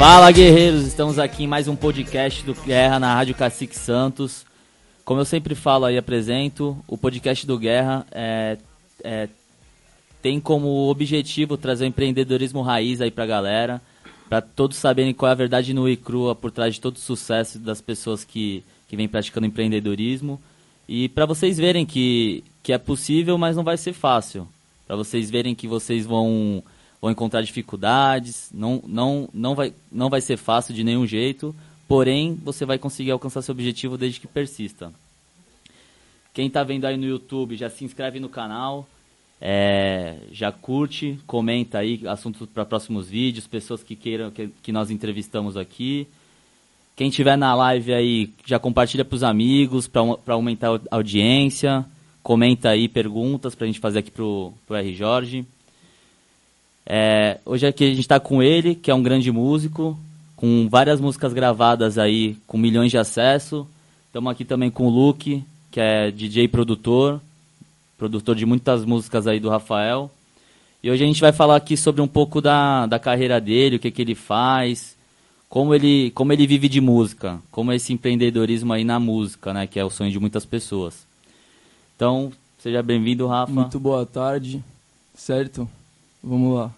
Fala guerreiros, estamos aqui em mais um podcast do Guerra na Rádio Cacique Santos. Como eu sempre falo e apresento, o podcast do Guerra é, é, tem como objetivo trazer o empreendedorismo raiz aí pra galera, para todos saberem qual é a verdade no e crua por trás de todo o sucesso das pessoas que, que vêm praticando empreendedorismo. E para vocês verem que, que é possível, mas não vai ser fácil. Para vocês verem que vocês vão vão encontrar dificuldades, não, não, não, vai, não vai ser fácil de nenhum jeito, porém você vai conseguir alcançar seu objetivo desde que persista. Quem está vendo aí no YouTube, já se inscreve no canal, é, já curte, comenta aí assuntos para próximos vídeos, pessoas que queiram que, que nós entrevistamos aqui. Quem tiver na live aí, já compartilha para os amigos, para aumentar a audiência. Comenta aí perguntas para a gente fazer aqui para o R. Jorge. É, hoje aqui a gente está com ele, que é um grande músico, com várias músicas gravadas aí, com milhões de acesso. Estamos aqui também com o Luke, que é DJ produtor, produtor de muitas músicas aí do Rafael. E hoje a gente vai falar aqui sobre um pouco da, da carreira dele, o que, que ele faz, como ele, como ele vive de música, como é esse empreendedorismo aí na música, né, que é o sonho de muitas pessoas. Então, seja bem-vindo, Rafa. Muito boa tarde, certo? Vamos lá.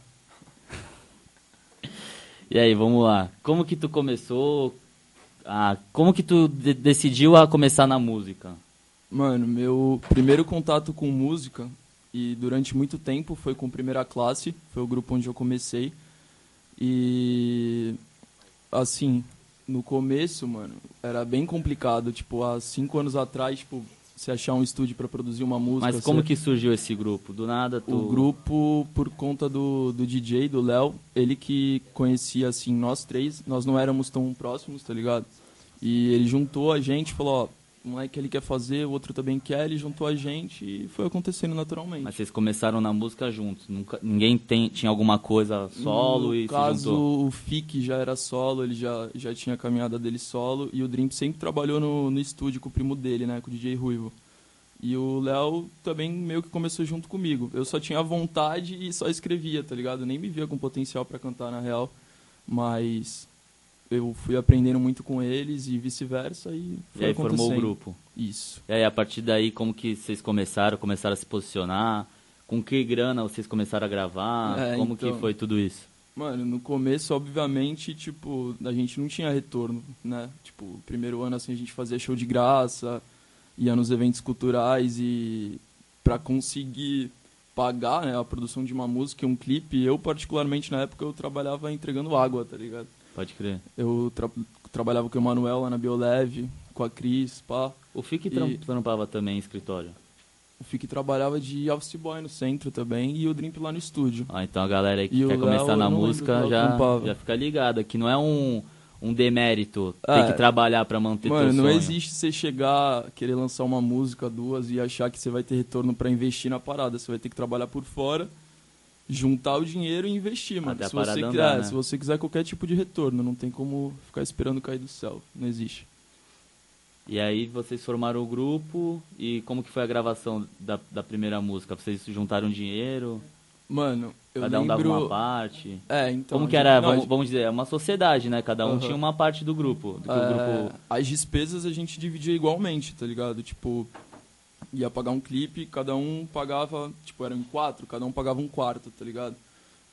E aí, vamos lá. Como que tu começou? Ah, como que tu de decidiu a começar na música? Mano, meu primeiro contato com música e durante muito tempo foi com Primeira Classe, foi o grupo onde eu comecei. E assim, no começo, mano, era bem complicado, tipo, há cinco anos atrás, tipo, você achar um estúdio para produzir uma música. Mas como você... que surgiu esse grupo? Do nada tu... O grupo, por conta do, do DJ, do Léo, ele que conhecia, assim, nós três, nós não éramos tão próximos, tá ligado? E ele juntou a gente, falou, ó, um moleque ele quer fazer, o outro também quer, ele juntou a gente e foi acontecendo naturalmente. Mas vocês começaram na música juntos, nunca, ninguém tem, tinha alguma coisa solo no e caso, se juntou? o Fique já era solo, ele já, já tinha a caminhada dele solo e o Dream sempre trabalhou no, no estúdio com o primo dele, né, com o DJ Ruivo. E o Léo também meio que começou junto comigo. Eu só tinha vontade e só escrevia, tá ligado? Eu nem me via com potencial para cantar na real, mas eu fui aprendendo muito com eles e vice-versa e foi E aí formou o grupo. Isso. E aí, a partir daí, como que vocês começaram? Começaram a se posicionar? Com que grana vocês começaram a gravar? É, como então- que foi tudo isso? Mano, no começo, obviamente, tipo, a gente não tinha retorno, né? Tipo, primeiro ano, assim, a gente fazia show de graça, ia nos eventos culturais e pra conseguir pagar né, a produção de uma música e um clipe, eu particularmente na época eu trabalhava entregando água, tá ligado? Pode crer. Eu tra trabalhava com o Emanuel lá na Bioleve, com a Cris, pá. O Fique E- tram- trampava também em escritório. O Fique trabalhava de office boy no centro também e o Drink lá no estúdio. Ah, então a galera aí que E quer começar Léo, na não música já, trampava. já fica ligada, que não é um, um demérito ter Ah, que trabalhar pra manter Mano, teu não sonho. existe você chegar, querer lançar uma música, duas e achar que você vai ter retorno pra investir na parada. Você vai ter que trabalhar por fora, juntar o dinheiro e investir, mano. Até se, você quiser, andar, né? se você quiser qualquer tipo de retorno, não tem como ficar esperando cair do céu. Não existe. E aí vocês formaram o grupo e como que foi a gravação da, da primeira música? Vocês juntaram dinheiro? Mano, eu cada um dava lembro... uma parte? É, então... como que era, não, vamos, vamos dizer, é uma sociedade, né? Cada um Aham. tinha uma parte do grupo. Do É, grupo... As despesas a gente dividia igualmente, tá ligado? Tipo, ia pagar um clipe, cada um pagava, tipo, eram quatro, cada um pagava um quarto, tá ligado?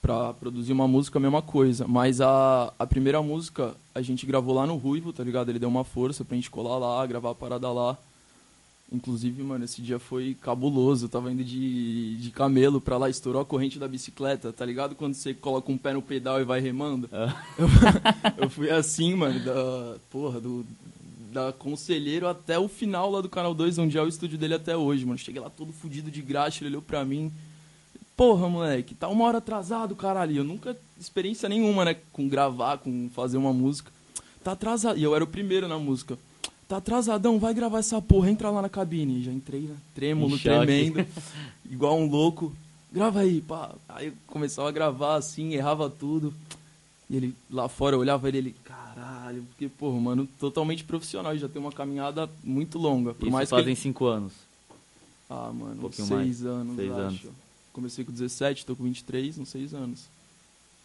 Pra produzir uma música, a mesma coisa. Mas a, a primeira música a gente gravou lá no Ruivo, tá ligado? Ele deu uma força pra gente colar lá, gravar a parada lá. Inclusive, mano, esse dia foi cabuloso. Eu tava indo de, de camelo pra lá, estourou a corrente da bicicleta, tá ligado? Quando você coloca um pé no pedal e vai remando. Eu, eu fui assim, mano, da. Porra, do. Da Conselheiro até o final lá do Canal 2, onde é o estúdio dele até hoje, mano. Cheguei lá todo fudido de graxa, ele olhou pra mim. Porra, moleque, tá uma hora atrasado, caralho. Eu nunca experiência nenhuma, né? Com gravar, com fazer uma música. Tá atrasado. E eu era o primeiro na música. Tá atrasadão, vai gravar essa porra, entra lá na cabine. Já entrei, né? Trêmulo, tremendo. igual um louco. Grava aí, pá. Aí eu começava a gravar assim, errava tudo. E ele lá fora, eu olhava ele, ele, caralho, porque, porra, mano, totalmente profissional, já tem uma caminhada muito longa. Por Isso mais fazem ele... cinco anos. Ah, mano, um pouquinho seis mais. anos, Seis acho. anos. Comecei com 17, tô com 23, uns seis anos.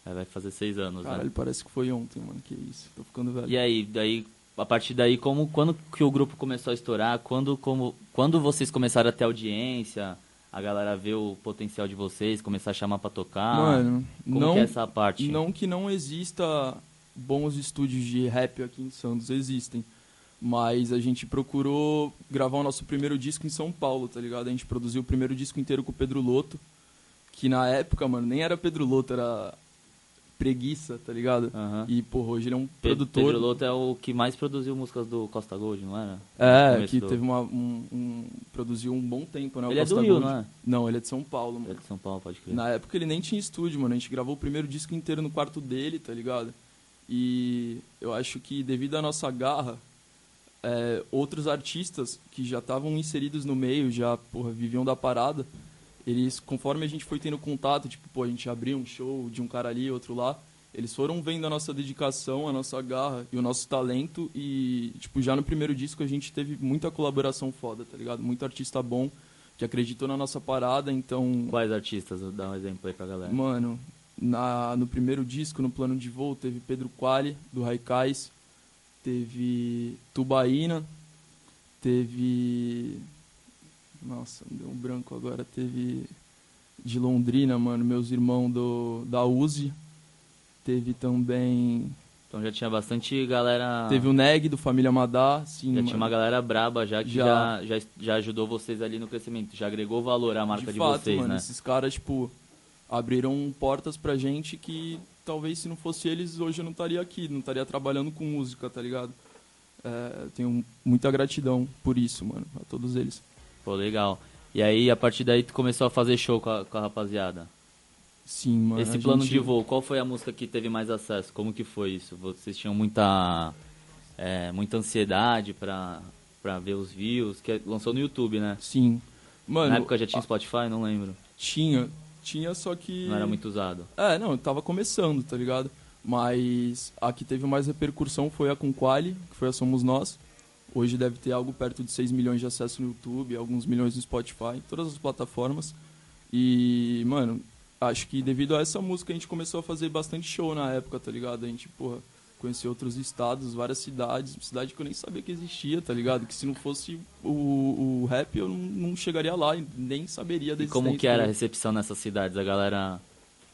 É, vai fazer seis anos, Caralho, né? parece que foi ontem, mano. Que isso. Tô ficando velho. E aí, daí, a partir daí, como, quando que o grupo começou a estourar? Quando, como, quando vocês começaram a ter audiência? A galera ver o potencial de vocês, começar a chamar pra tocar? Mano, como não, que é essa parte? não que não exista bons estúdios de rap aqui em Santos, existem. Mas a gente procurou gravar o nosso primeiro disco em São Paulo, tá ligado? A gente produziu o primeiro disco inteiro com o Pedro Loto, que na época, mano, nem era Pedro Loto, era Preguiça, tá ligado? E, porra, hoje ele é um Pe- produtor. Pedro Loto é o que mais produziu músicas do Costa Gold, não era? É, que do- teve uma, um, um- Produziu um bom tempo, né? o Ele é do Costa Rio, Gold. não é? Não, ele é de São Paulo, Ele é mano. de São Paulo, pode crer. Na época ele nem tinha estúdio, mano. A gente gravou o primeiro disco inteiro no quarto dele, tá ligado? E eu acho que devido à nossa garra, é, outros artistas que já estavam inseridos no meio, já, porra, viviam da parada, eles, conforme a gente foi tendo contato, tipo, pô, a gente abriu um show de um cara ali, outro lá, eles foram vendo a nossa dedicação, a nossa garra e o nosso talento e, tipo, já no primeiro disco a gente teve muita colaboração foda, tá ligado? Muito artista bom que acreditou na nossa parada, então... Quais artistas? Dá um exemplo aí pra galera. Mano, na, no primeiro disco, no plano de voo, teve Pedro Quali, do Raikais, teve Tubaína, teve. Nossa, deu um branco agora. Teve de Londrina, mano, meus irmãos do, da Uzi. Teve também. Então já tinha bastante galera... Teve o Neg, do Família Madá, sim. Já mano. tinha uma galera braba já que já. Já. Já, já ajudou vocês ali no crescimento, já agregou valor à marca de, de fato, vocês, mano, né? esses caras, tipo, abriram portas pra gente que talvez se não fosse eles, hoje eu não estaria aqui, não estaria trabalhando com música, tá ligado? É, tenho muita gratidão por isso, mano, a todos eles. Pô, legal. E aí, a partir daí, tu começou a fazer show com a, com a rapaziada. Sim, mano. Esse plano gente- de voo, qual foi a música que teve mais acesso? Como que foi isso? Vocês tinham muita, é, muita ansiedade pra, pra ver os views? Que lançou no YouTube, né? Sim. Mano, Na época já tinha Spotify? Não lembro. tinha. Tinha, só que. Não era muito usado. É, não, eu tava começando, tá ligado? Mas a que teve mais repercussão foi a com Quali, que foi a Somos Nós. Hoje deve ter algo perto de 6 milhões de acessos no YouTube, alguns milhões no Spotify, todas as plataformas. E, mano, acho que devido a essa música a gente começou a fazer bastante show na época, tá ligado? A gente, porra, conheceu outros estados, várias cidades, cidade que eu nem sabia que existia, tá ligado? Que se não fosse o, o rap eu não, não chegaria lá e nem saberia E desse como que era a recepção nessas cidades? A galera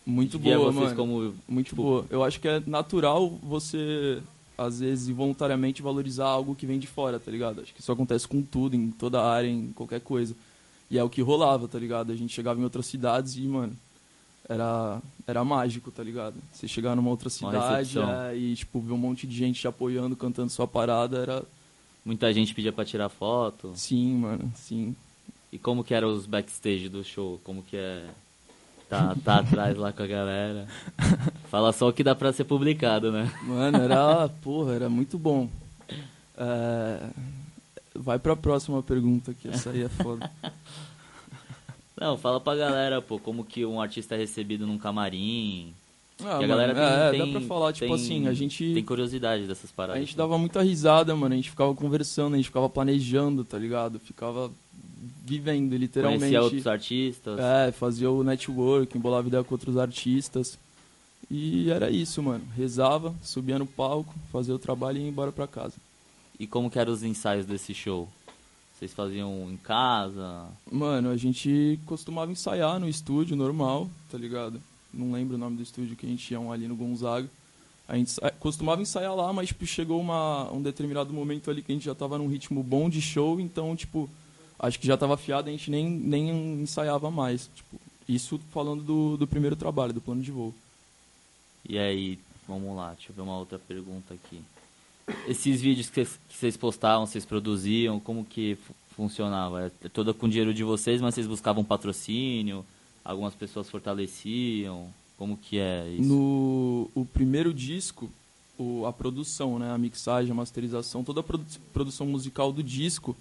Muito boa, vocês mano. como... Muito Tipo- boa. Eu acho que é natural você, às vezes, involuntariamente valorizar algo que vem de fora, tá ligado? Acho que isso acontece com tudo, em toda área, em qualquer coisa. E é o que rolava, tá ligado? A gente chegava em outras cidades e, mano, era, era mágico, tá ligado? Você chegar numa outra cidade é, e, tipo, ver um monte de gente te apoiando, cantando sua parada, era... Muita gente pedia pra tirar foto. Sim, mano, sim. E como que eram os backstage do show? Como que é tá, tá atrás lá com a galera? Fala só o que dá pra ser publicado, né? Mano, era, porra, era muito bom. É, Vai pra próxima pergunta, que essa aí é foda. Não, fala pra galera, pô, como que um artista é recebido num camarim. Ah, que a galera tem, é, tem- dá pra falar, tipo tem- assim, a gente, Tem curiosidade dessas a paradas. gente dava muita risada, mano, a gente ficava conversando, a gente ficava planejando, tá ligado? Ficava vivendo, literalmente. Conhecia outros artistas. É, fazia o network, embolava ideia com outros artistas. E era isso, mano. Rezava, subia no palco, fazia o trabalho e ia embora pra casa. E como que eram os ensaios desse show? Vocês faziam em casa? Mano, a gente costumava ensaiar no estúdio normal, tá ligado? Não lembro o nome do estúdio que a gente ia um ali no Gonzaga. A gente costumava ensaiar lá, mas tipo, chegou uma, um determinado momento ali que a gente já tava num ritmo bom de show, então, tipo, acho que já tava afiado, a gente nem, nem ensaiava mais. Tipo, isso falando do, do primeiro trabalho, do plano de voo. E aí, vamos lá, deixa eu ver uma outra pergunta aqui. Esses vídeos que vocês- postavam, vocês produziam, como que fu- funcionava? É toda com dinheiro de vocês, mas vocês buscavam patrocínio? Algumas pessoas fortaleciam? Como que é isso? No o primeiro disco, o, a produção, né, a mixagem, a masterização, toda a produ- produção musical do disco,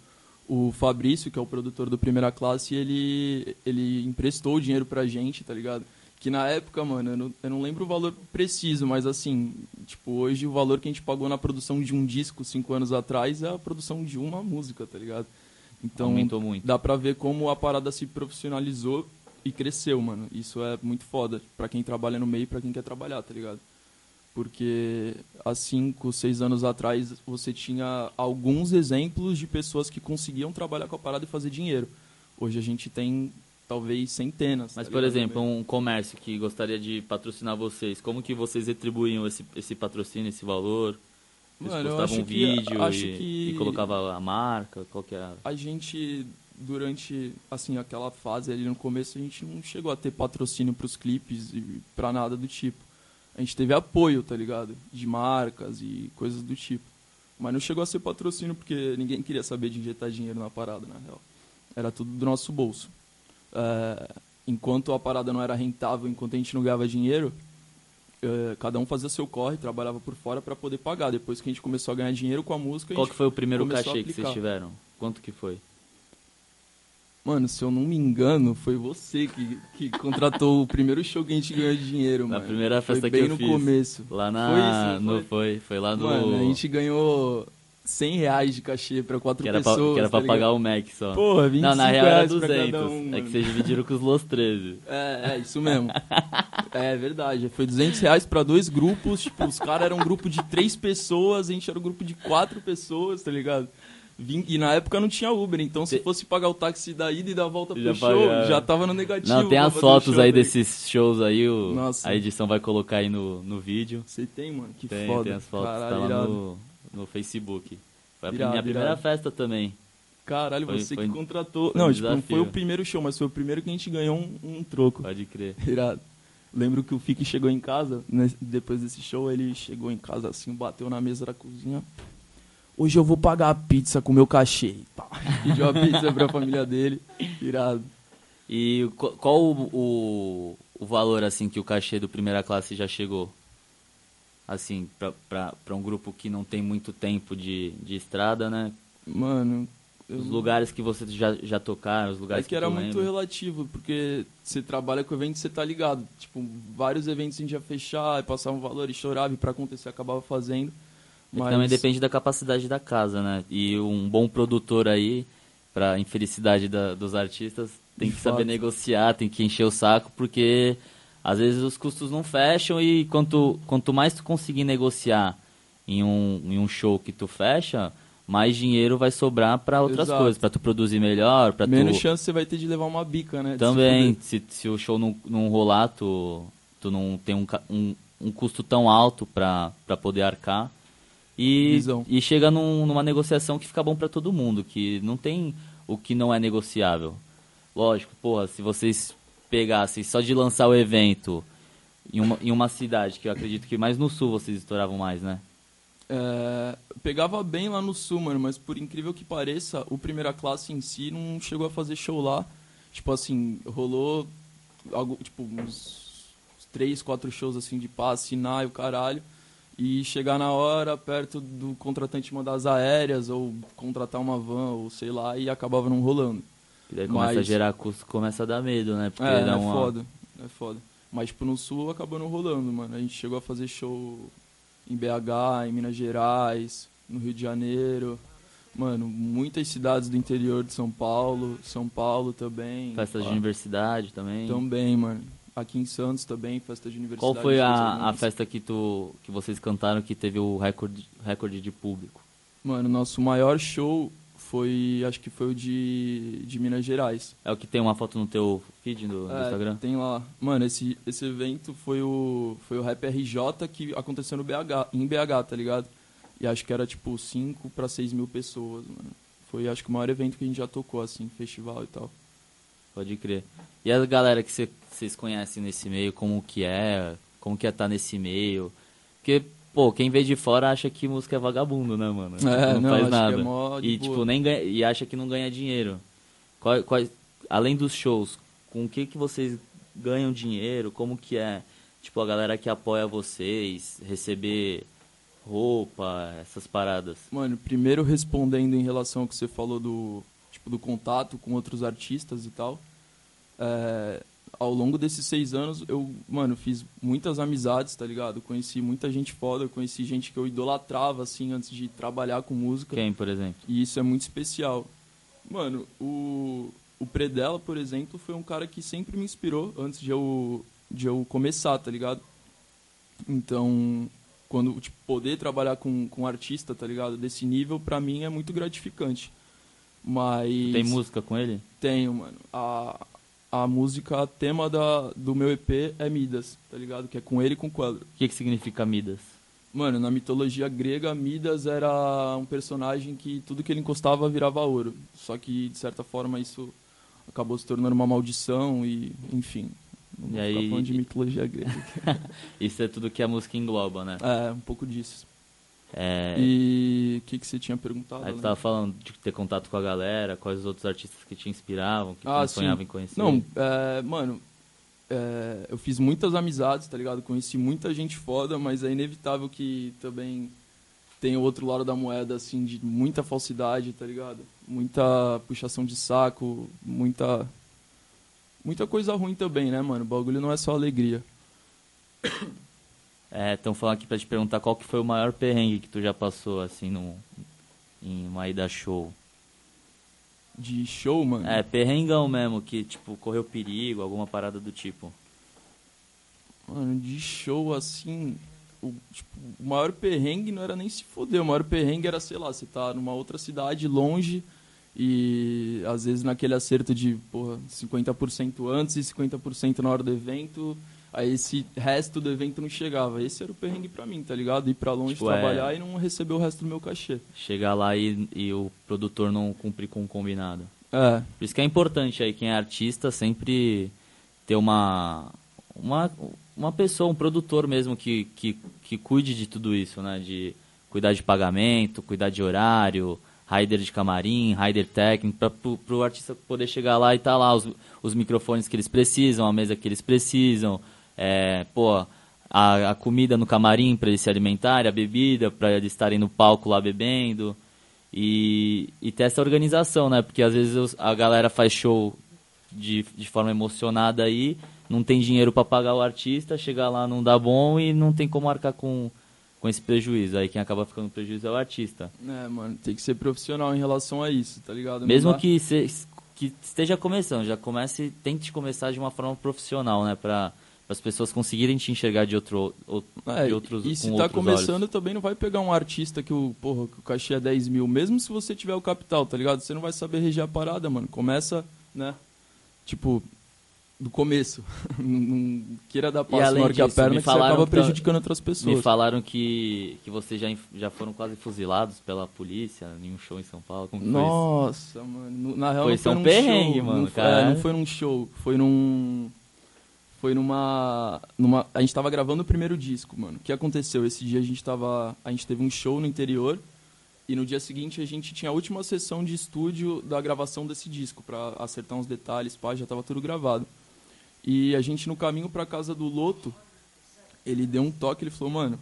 o Fabrício, que é o produtor do Primeira Classe, ele, ele emprestou o dinheiro pra gente, tá ligado? Que na época, mano, eu não, eu não lembro o valor preciso, mas assim, tipo, hoje o valor que a gente pagou na produção de um disco cinco anos atrás é a produção de uma música, tá ligado? Então, Aumentou muito. dá pra ver como a parada se profissionalizou e cresceu, mano. Isso é muito foda pra quem trabalha no meio e pra quem quer trabalhar, tá ligado? Porque há cinco, seis anos atrás você tinha alguns exemplos de pessoas que conseguiam trabalhar com a parada e fazer dinheiro. Hoje a gente tem talvez centenas. Mas, tá por exemplo, um comércio que gostaria de patrocinar vocês, como que vocês retribuíam esse, esse patrocínio, esse valor? Vocês Mano, eu postavam acho um que- vídeo e, que- e colocava a marca? Qual que a gente durante assim aquela fase ali no começo a gente não chegou a ter patrocínio pros clipes e pra nada do tipo a gente teve apoio tá ligado de marcas e coisas do tipo mas não chegou a ser patrocínio porque ninguém queria saber de injetar dinheiro na parada na real era tudo do nosso bolso É, enquanto a parada não era rentável enquanto a gente não ganhava dinheiro é, cada um fazia seu corre trabalhava por fora pra poder pagar depois que a gente começou a ganhar dinheiro com a música a Qual gente que foi o primeiro a cachê que vocês tiveram? Quanto que foi? Mano, se eu não me engano, foi você que, que contratou o primeiro show que a gente ganhou de dinheiro, Na mano. primeira festa foi que bem eu no fiz. começo. Lá na. Foi isso, não no, foi, foi lá no. Mano, a gente ganhou 100 reais de cachê pra quatro que era pra, pessoas. que era pra tá pagar ligado? o Mac só. Porra, 25 Não, na real era reais pra 200. cada um, é que vocês dividiram com os Los 13. É, é, isso mesmo. é verdade. Foi 200 reais pra dois grupos. Tipo, os caras eram um grupo de três pessoas, a gente era um grupo de quatro pessoas, tá ligado? E na época não tinha Uber, então se fosse pagar o táxi da ida e da volta pro Já show, pagava. já tava no negativo. Não, tem pra as fotos aí desses shows aí, o, Nossa. a edição vai colocar aí no, no vídeo. Você tem, mano? Que tem, foda. tem as fotos, Caralho, tá lá no, no Facebook. Foi a Irado, minha primeira festa também. Caralho, Foi- você foi- que contratou. não, um tipo, não foi o primeiro show, mas foi o primeiro que a gente ganhou um, um troco. Pode crer. Irado. Lembro que o Fique chegou em casa, né, depois desse show, ele chegou em casa assim, bateu na mesa da cozinha. Hoje eu vou pagar a pizza com o meu cachê. Pá. Pediu a pizza pra família dele. Irado. E qu- qual o, o, o valor, assim, que o cachê do primeira classe já chegou? Assim, pra um grupo que não tem muito tempo de, de estrada, né? Mano. Os lugares que vocês já, já tocaram, os É lugares que era muito lembra. relativo, porque você trabalha com evento, você tá ligado. Tipo, vários eventos a gente ia fechar, passava um valor e chorava, e pra acontecer acabava fazendo. É que também depende da capacidade da casa, né? E um bom produtor aí, pra infelicidade da- dos artistas, tem que saber negociar, tem que encher o saco, porque às vezes os custos não fecham e quanto, quanto mais tu conseguir negociar em um, em um show que tu fecha, mais dinheiro vai sobrar pra outras Exato. coisas, pra tu produzir melhor, pra Menos tu... chance você vai ter de levar uma bica, né? Também, se, se o show não, não rolar, tu, tu não tem um, um, um custo tão alto pra, pra poder arcar. E, Visão. e chega num- numa negociação que fica bom pra todo mundo, que não tem o que não é negociável. Lógico, porra, se vocês pegassem só de lançar o evento em uma, em uma cidade, que eu acredito que mais no sul vocês estouravam mais, né? É, pegava bem lá no sul, mano, mas por incrível que pareça, o primeira classe em si não chegou a fazer show lá. Tipo assim, rolou algo, tipo, uns três, quatro shows assim de paz, assinar e o caralho. E chegar na hora, perto do contratante mandar as aéreas, ou contratar uma van, ou sei lá, e acabava não rolando. E daí começa a Mas- gerar custo, começa a dar medo, né? Porque É, é uma... foda, é foda. Mas, tipo, no Sul acabou não rolando, mano. A gente chegou a fazer show em BH, em Minas Gerais, no Rio de Janeiro. Mano, muitas cidades do interior de São Paulo, São Paulo também. Festas de universidade também. Também, mano. Aqui em Santos também, festa de universidade. Qual foi a, a festa que, tu, que vocês cantaram que teve o recorde, recorde de público? Mano, nosso maior show foi, acho que foi o de, de Minas Gerais. É o que tem uma foto no teu feed do, do É, Instagram? Tem lá. Mano, esse, esse evento foi o, foi o Rap RJ que aconteceu no BH, em BH, tá ligado? E acho que era tipo 5 pra 6 mil pessoas, mano. Foi acho que o maior evento que a gente já tocou, assim, festival e tal. Pode crer. E a galera que vocês conhecem nesse meio, como que é? Como que é estar nesse meio? Porque, pô, quem vê de fora acha que música é vagabundo, né, mano? É, não, não, faz é nada. mó de e, boa. tipo, nem ganha, e acha que não ganha dinheiro. Qual, qual, além dos shows, com o que, que vocês ganham dinheiro? Como que é, tipo, a galera que apoia vocês, receber roupa, essas paradas? Mano, primeiro respondendo em relação ao que você falou do, tipo, do contato com outros artistas e tal. é, ao longo desses seis anos, eu, mano, fiz muitas amizades, tá ligado? Conheci muita gente foda, conheci gente que eu idolatrava, assim, antes de trabalhar com música. Quem, por exemplo? E isso é muito especial. Mano, o... o Predella, por exemplo, foi um cara que sempre me inspirou antes de eu, de eu começar, tá ligado? Então, quando, tipo, poder trabalhar com, com um artista, tá ligado? Desse nível, pra mim, é muito gratificante. Mas... Tem música com ele? Tenho, mano. A, a música, tema da, do meu EP é Midas, tá ligado? Que é com ele e com o Queller. O que, que significa Midas? Mano, na mitologia grega, Midas era um personagem que tudo que ele encostava virava ouro. Só que, de certa forma, isso acabou se tornando uma maldição e, enfim. Não E aí- falando de mitologia grega. Isso é tudo que a música engloba, né? é, um pouco disso. É, E o que, que você tinha perguntado? Aí tu né? falando de ter contato com a galera, quais os outros artistas que te inspiravam, que Ah, tu sim. sonhava em conhecer. Não, é, mano, é, eu fiz muitas amizades, tá ligado? Conheci muita gente foda, mas é inevitável que também tem o outro lado da moeda, assim, de muita falsidade, tá ligado? Muita puxação de saco, muita. Muita coisa ruim também, né, mano? O bagulho não é só alegria. É, estão falando aqui pra te perguntar qual que foi o maior perrengue que tu já passou, assim, no, em uma ida show. De show, mano. É, perrengão mesmo, que, tipo, correu perigo, alguma parada do tipo. Mano, de show assim. O, tipo, o maior perrengue não era nem se foder. O maior perrengue era, sei lá, você tá numa outra cidade longe e às vezes naquele acerto de porra, 50% antes e 50% na hora do evento. Aí esse resto do evento não chegava. Esse era o perrengue pra mim, tá ligado? Ir pra longe Tipo, é- trabalhar e não receber o resto do meu cachê. Chegar lá e, e o produtor não cumprir com o combinado. É, Por isso que é importante aí, quem é artista, sempre ter uma, uma, uma pessoa, um produtor mesmo que, que, que cuide de tudo isso, né? De cuidar de pagamento, cuidar de horário, rider de camarim, rider técnico, para o artista poder chegar lá e tá lá os, os microfones que eles precisam, a mesa que eles precisam, é, pô, a, a comida no camarim para eles se alimentarem, a bebida para eles estarem no palco lá bebendo. E, e ter essa organização, né? Porque às vezes a galera faz show de, de forma emocionada aí, não tem dinheiro para pagar o artista, chega lá não dá bom e não tem como arcar com, com esse prejuízo. Aí quem acaba ficando prejuízo é o artista. é, mano, tem que ser profissional em relação a isso, tá ligado? Mesmo que, se, que esteja começando, já comece, tente começar de uma forma profissional, né? Para as pessoas conseguirem te enxergar de, outro, ou- É, de outros e se com tá começando, olhos. também não vai pegar um artista que o, porra, que o cachê é 10 mil, mesmo se você tiver o capital, tá ligado? Você não vai saber reger a parada, mano. Começa, né? Tipo, do começo. não, queira dar passo maior que a perna me que falaram acaba prejudicando outras Me pessoas. falaram que, que vocês já, já foram quase fuzilados pela polícia em um show em São Paulo. Como? Nossa, mano. no- Na real, Foi não foi um perrengue, show. mano, Não, foi- cara. é, não foi num show. Foi num. Foi numa, numa. A gente tava gravando o primeiro disco, mano. O que aconteceu? Esse dia a gente tava. A gente teve um show no interior. E no dia seguinte a gente tinha a última sessão de estúdio da gravação desse disco, pra acertar uns detalhes, pá, já tava tudo gravado. E a gente no caminho pra casa do Loto, ele deu um toque, ele falou, mano,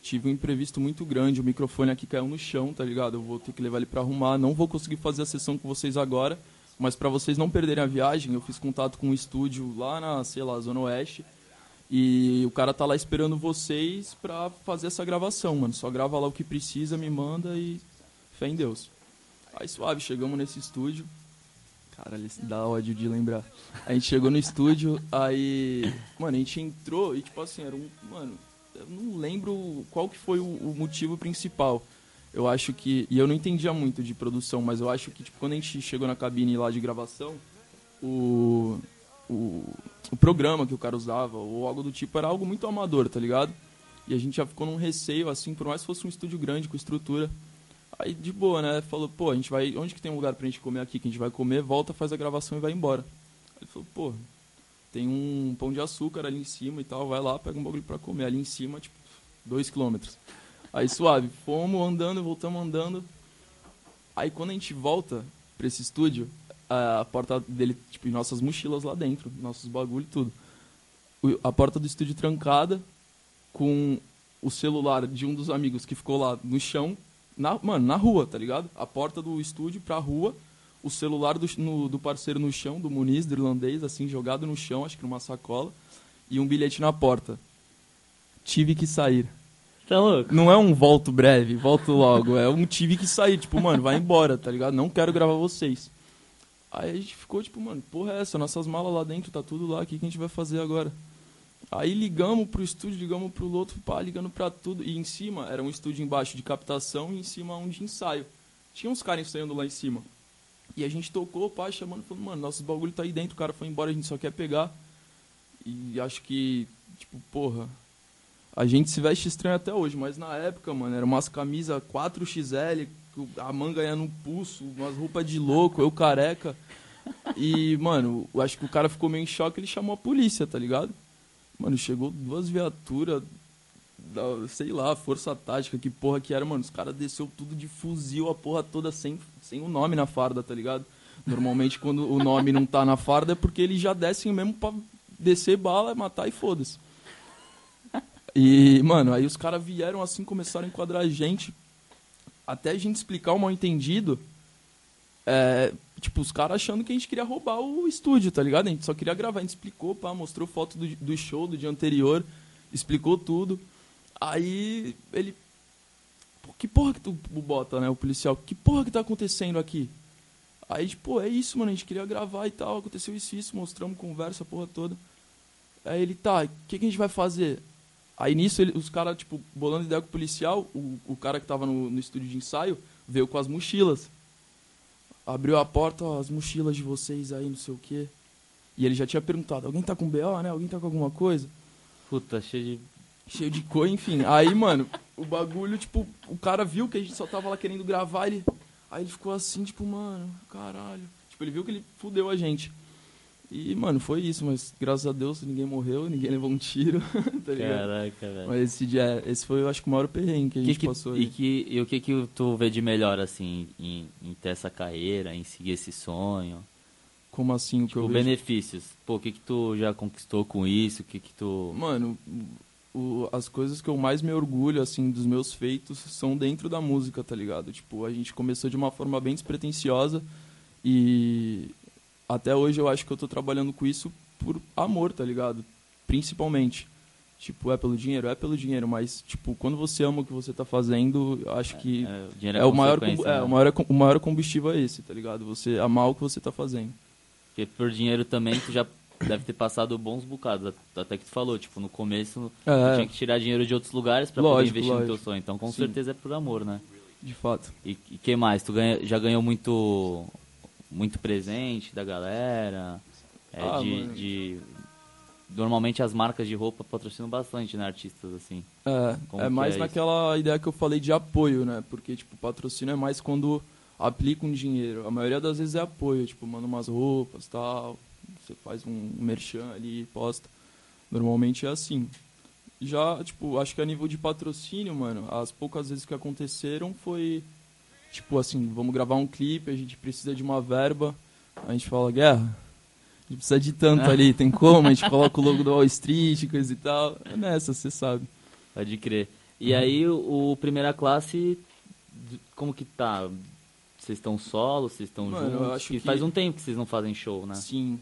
tive um imprevisto muito grande, o microfone aqui caiu no chão, tá ligado? Eu vou ter que levar ele pra arrumar, não vou conseguir fazer a sessão com vocês agora, mas pra vocês não perderem a viagem, eu fiz contato com um estúdio lá na, sei lá, Zona Oeste, e o cara tá lá esperando vocês pra fazer essa gravação, mano. Só grava lá o que precisa, me manda e fé em Deus. Aí suave, chegamos nesse estúdio. Caralho, isso dá ódio de lembrar. A gente chegou no estúdio, aí. Mano, a gente entrou e, tipo assim, era um. Mano, eu não lembro qual que foi o, o motivo principal. Eu acho que. E eu não entendia muito de produção, mas eu acho que, tipo, quando a gente chegou na cabine lá de gravação, o. O, o programa que o cara usava, ou algo do tipo, era algo muito amador, tá ligado? E a gente já ficou num receio, assim, por mais que fosse um estúdio grande, com estrutura. Aí, de boa, né? Falou, pô, a gente vai. Onde que tem um lugar pra gente comer aqui? Que a gente vai comer, volta, faz a gravação e vai embora. Ele falou, pô, tem um pão de açúcar ali em cima e tal, vai lá, pega um bagulho pra comer. Ali em cima, tipo, dois quilômetros. Aí suave, fomos andando, voltamos andando. Aí quando a gente volta pra esse estúdio, a porta dele, tipo, nossas mochilas lá dentro, nossos bagulho e tudo. A porta do estúdio trancada, com o celular de um dos amigos que ficou lá no chão, na, mano, na rua, tá ligado? A porta do estúdio pra rua, o celular do, no- do parceiro no chão, do Muniz, do irlandês, assim, jogado no chão, acho que numa sacola, e um bilhete na porta. Tive que sair. Tá louco? Não é um volto breve, volto logo, é um tive que sair, tipo, mano, vai embora, tá ligado? Não quero gravar vocês. Aí a gente ficou tipo, mano, porra é essa? Nossas malas lá dentro, tá tudo lá, o que, que a gente vai fazer agora? Aí ligamos pro estúdio, ligamos pro outro, pá, ligando pra tudo. E em cima era um estúdio embaixo de captação e em cima um de ensaio. Tinha uns caras ensaiando lá em cima. E a gente tocou, pá, chamando, falando, mano, nosso bagulho tá aí dentro, o cara foi embora, a gente só quer pegar. E acho que, tipo, porra, a gente se veste estranho até hoje, mas na época, mano, era umas camisas 4XL, a manga ia no pulso, umas roupas de louco, eu careca. E, mano, eu acho que o cara ficou meio em choque, ele chamou a polícia, tá ligado? Mano, chegou duas viaturas, da, sei lá, força tática, que porra que era, mano. Os caras desceu tudo de fuzil, a porra toda sem, sem o nome na farda, tá ligado? Normalmente quando o nome não tá na farda é porque eles já descem mesmo pra descer bala, matar e foda-se. E, mano, aí os caras vieram assim, começaram a enquadrar a gente. Até a gente explicar o mal entendido. É, tipo, os caras achando que a gente queria roubar o estúdio, tá ligado? A gente só queria gravar. A gente explicou, pá, mostrou foto do, do show do dia anterior, explicou tudo. Aí ele. Que porra que tu bota, né? O policial, que porra que tá acontecendo aqui? Aí, tipo, é isso, mano, a gente queria gravar e tal, aconteceu isso isso, mostramos conversa, porra toda. Aí ele, tá, o que, que a gente vai fazer? Aí nisso ele, os caras, tipo, bolando ideia com o policial, o, o cara que tava no, no estúdio de ensaio veio com as mochilas. Abriu a porta, ó, as mochilas de vocês aí, não sei o quê. E ele já tinha perguntado, alguém tá com BO, né? Alguém tá com alguma coisa? Puta, cheio de. Cheio de cor, enfim. Aí, mano, o bagulho, tipo, o cara viu que a gente só tava lá querendo gravar, ele. Aí ele ficou assim, tipo, mano, caralho. Tipo, ele viu que ele fudeu a gente. E, mano, foi isso, mas graças a Deus ninguém morreu, ninguém levou um tiro, tá ligado? Caraca, velho. Mas esse dia, esse foi, eu acho que o maior perrengue que a Que gente que- passou. e, aí. que, e o que que tu vê de melhor, assim, em, em ter essa carreira, em seguir esse sonho? Como assim o que Tipo, eu vejo? benefícios. Pô, o que que tu já conquistou com isso? O que que tu... Mano, o- as coisas que eu mais me orgulho, assim, dos meus feitos são dentro da música, tá ligado? Tipo, a gente começou de uma forma bem despretensiosa e até hoje eu acho que eu tô trabalhando com isso por amor, tá ligado? Principalmente. Tipo, é pelo dinheiro? É pelo dinheiro, mas, tipo, quando você ama o que você tá fazendo, eu acho que É, o dinheiro é, o, maior, combu- é, né? o, maior, o maior combustível é esse, tá ligado? Você amar o que você tá fazendo. Porque por dinheiro também tu já deve ter passado bons bocados. Até que tu falou, tipo, no começo tu É, tinha que tirar dinheiro de outros lugares pra poder Lógico, investir no teu lógico. sonho. Então com Sim. certeza é por amor, né? de fato. E o que mais? Tu ganha, já ganhou muito muito presente da galera? É, Ah, de, de- Normalmente as marcas de roupa patrocinam bastante, né, artistas assim. É, Como é mais é naquela ideia que eu falei de apoio, né? Porque, tipo, patrocínio é mais quando aplica um dinheiro. A maioria das vezes é apoio, tipo, manda umas roupas tal, você faz um merchan ali, posta. Normalmente é assim. Já, tipo, acho que a nível de patrocínio, mano, as poucas vezes que aconteceram foi, tipo, assim, vamos gravar um clipe, a gente precisa de uma verba, a gente fala, guerra, a gente precisa de tanto ali, tem como? A gente coloca o logo do Wall Street, coisa e tal. É nessa, você sabe. Pode crer. Uhum. E aí o, o primeira classe como que tá? Vocês estão solo, vocês estão juntos? acho Que faz um tempo que vocês não fazem show, né? Sim.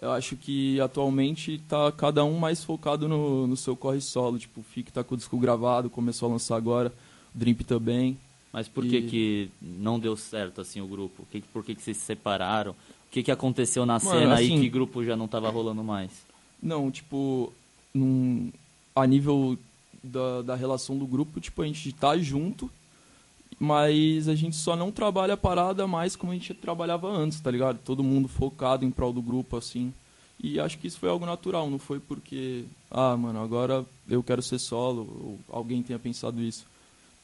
Eu acho que atualmente tá cada um mais focado no, no seu corre solo. Tipo, o Fique tá com o disco gravado, começou a lançar agora. O Drip também. Mas por que E- que não deu certo assim o grupo? Que, por que que vocês se separaram? O que que aconteceu na Mano, cena aí assim- que grupo já não tava rolando mais? Não, tipo, num, a nível da, da relação do grupo, tipo, a gente tá junto, mas a gente só não trabalha a parada mais como a gente trabalhava antes, tá ligado? Todo mundo focado em prol do grupo, assim. E acho que isso foi algo natural, não foi porque, ah, mano, agora eu quero ser solo, ou alguém tenha pensado isso.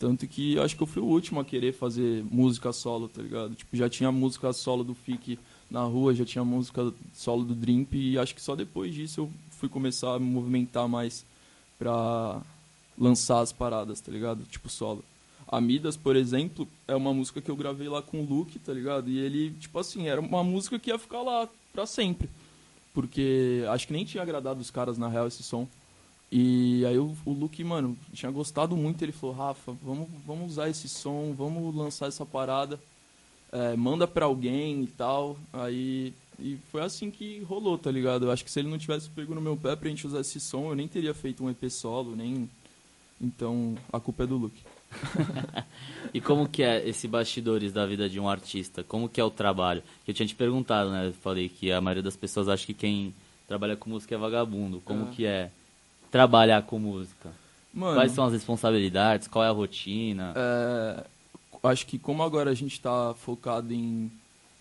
Tanto que acho que eu fui o último a querer fazer música solo, tá ligado? Tipo, já tinha música solo do Fique na rua, já tinha música solo do Drimp e acho que só depois disso eu fui começar a me movimentar mais pra lançar as paradas, tá ligado? Tipo solo. Amidas, por exemplo, é uma música que eu gravei lá com o Luke, tá ligado? E ele, tipo assim, era uma música que ia ficar lá pra sempre. Porque acho que nem tinha agradado os caras na real esse som. E aí o, o Luke, mano, tinha gostado muito, ele falou, Rafa, vamos, vamos usar esse som, vamos lançar essa parada, é, manda pra alguém e tal. Aí e foi assim que rolou, tá ligado? Eu acho que se ele não tivesse pego no meu pé pra gente usar esse som, eu nem teria feito um EP solo, nem. Então a culpa é do Luke. e como que é esse bastidores da vida de um artista? Como que é o trabalho? Eu tinha te perguntado, né? Eu falei que a maioria das pessoas acha que quem trabalha com música é vagabundo. Como é. que é trabalhar com música? Mano, Quais são as responsabilidades? Qual é a rotina? É, acho que como agora a gente está focado em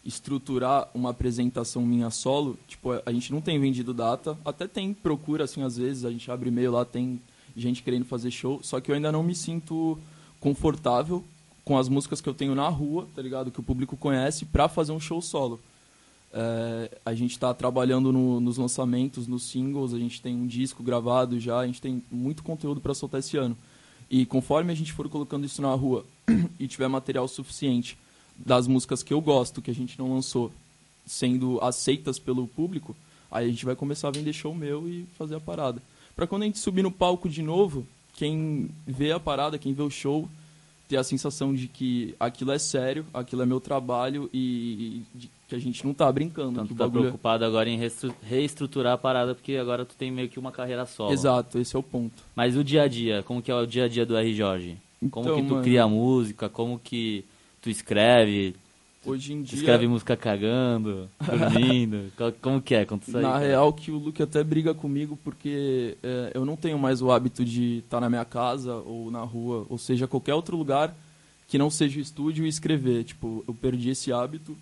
estruturar uma apresentação minha solo, tipo, a gente não tem vendido data, até tem procura assim às vezes, a gente abre e-mail lá, tem gente querendo fazer show, só que eu ainda não me sinto confortável com as músicas que eu tenho na rua, tá ligado? Que o público conhece, para fazer um show solo. É, a gente está trabalhando no, nos lançamentos, nos singles, a gente tem um disco gravado já, a gente tem muito conteúdo para soltar esse ano. E conforme a gente for colocando isso na rua e tiver material suficiente das músicas que eu gosto, que a gente não lançou, sendo aceitas pelo público, aí a gente vai começar a vender show meu e fazer a parada. Para quando a gente subir no palco de novo, quem vê a parada, quem vê o show, ter a sensação de que aquilo é sério, aquilo é meu trabalho e, e que a gente não tá brincando. Então tu tá bagulho... É preocupado agora em reestruturar a parada, porque agora tu tem meio que uma carreira solo. Exato, esse é o ponto. Mas o dia a dia, como que é o dia a dia do R. Jorge? Como então, que tu mano... cria música, como que tu escreve, Hoje em dia. Escreve música cagando, dormindo. Como que é quando sai? Na real, que o Luke até briga comigo porque é, eu não tenho mais o hábito de estar tá na minha casa ou na rua, ou seja, qualquer outro lugar que não seja o estúdio e escrever. Tipo, eu perdi esse hábito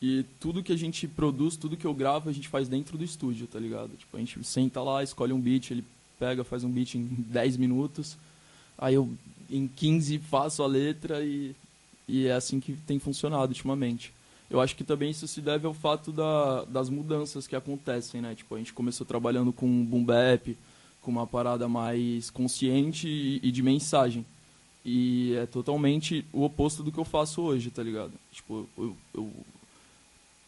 e tudo que a gente produz, tudo que eu gravo, a gente faz dentro do estúdio, tá ligado? Tipo, a gente senta lá, escolhe um beat, ele pega, faz um beat em 10 minutos, aí eu em 15 faço a letra e e é assim que tem funcionado ultimamente. Eu acho que também isso se deve ao fato da, das mudanças que acontecem, né? Tipo, a gente começou trabalhando com boom bap, com uma parada mais consciente e, e de mensagem. E é totalmente o oposto do que eu faço hoje, tá ligado? Tipo, eu, eu,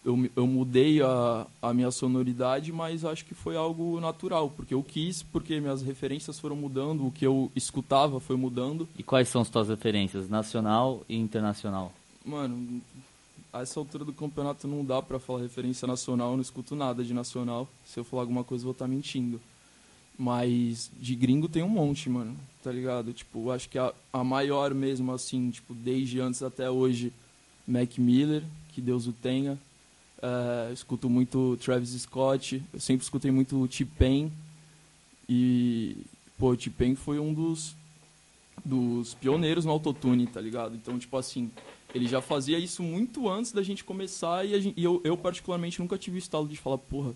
eu, eu, mudei a, a minha sonoridade, mas acho que foi algo natural, porque eu quis, porque minhas referências foram mudando, o que eu escutava foi mudando. E quais são as tuas referências, nacional e internacional? Mano, a essa altura do campeonato não dá pra falar referência nacional, eu não escuto nada de nacional. Se eu falar alguma coisa, eu vou estar tá mentindo. Mas de gringo tem um monte, mano, tá ligado? Tipo, acho que a, a maior mesmo, assim, tipo, desde antes até hoje, Mac Miller, que Deus o tenha. Uh, escuto muito Travis Scott, eu sempre escutei muito T-Pain. E, pô, o T-Pain foi um dos, dos pioneiros no autotune, tá ligado? Então, tipo assim, ele já fazia isso muito antes da gente começar e, gente, e eu, eu, particularmente, nunca tive o estalo de falar, porra,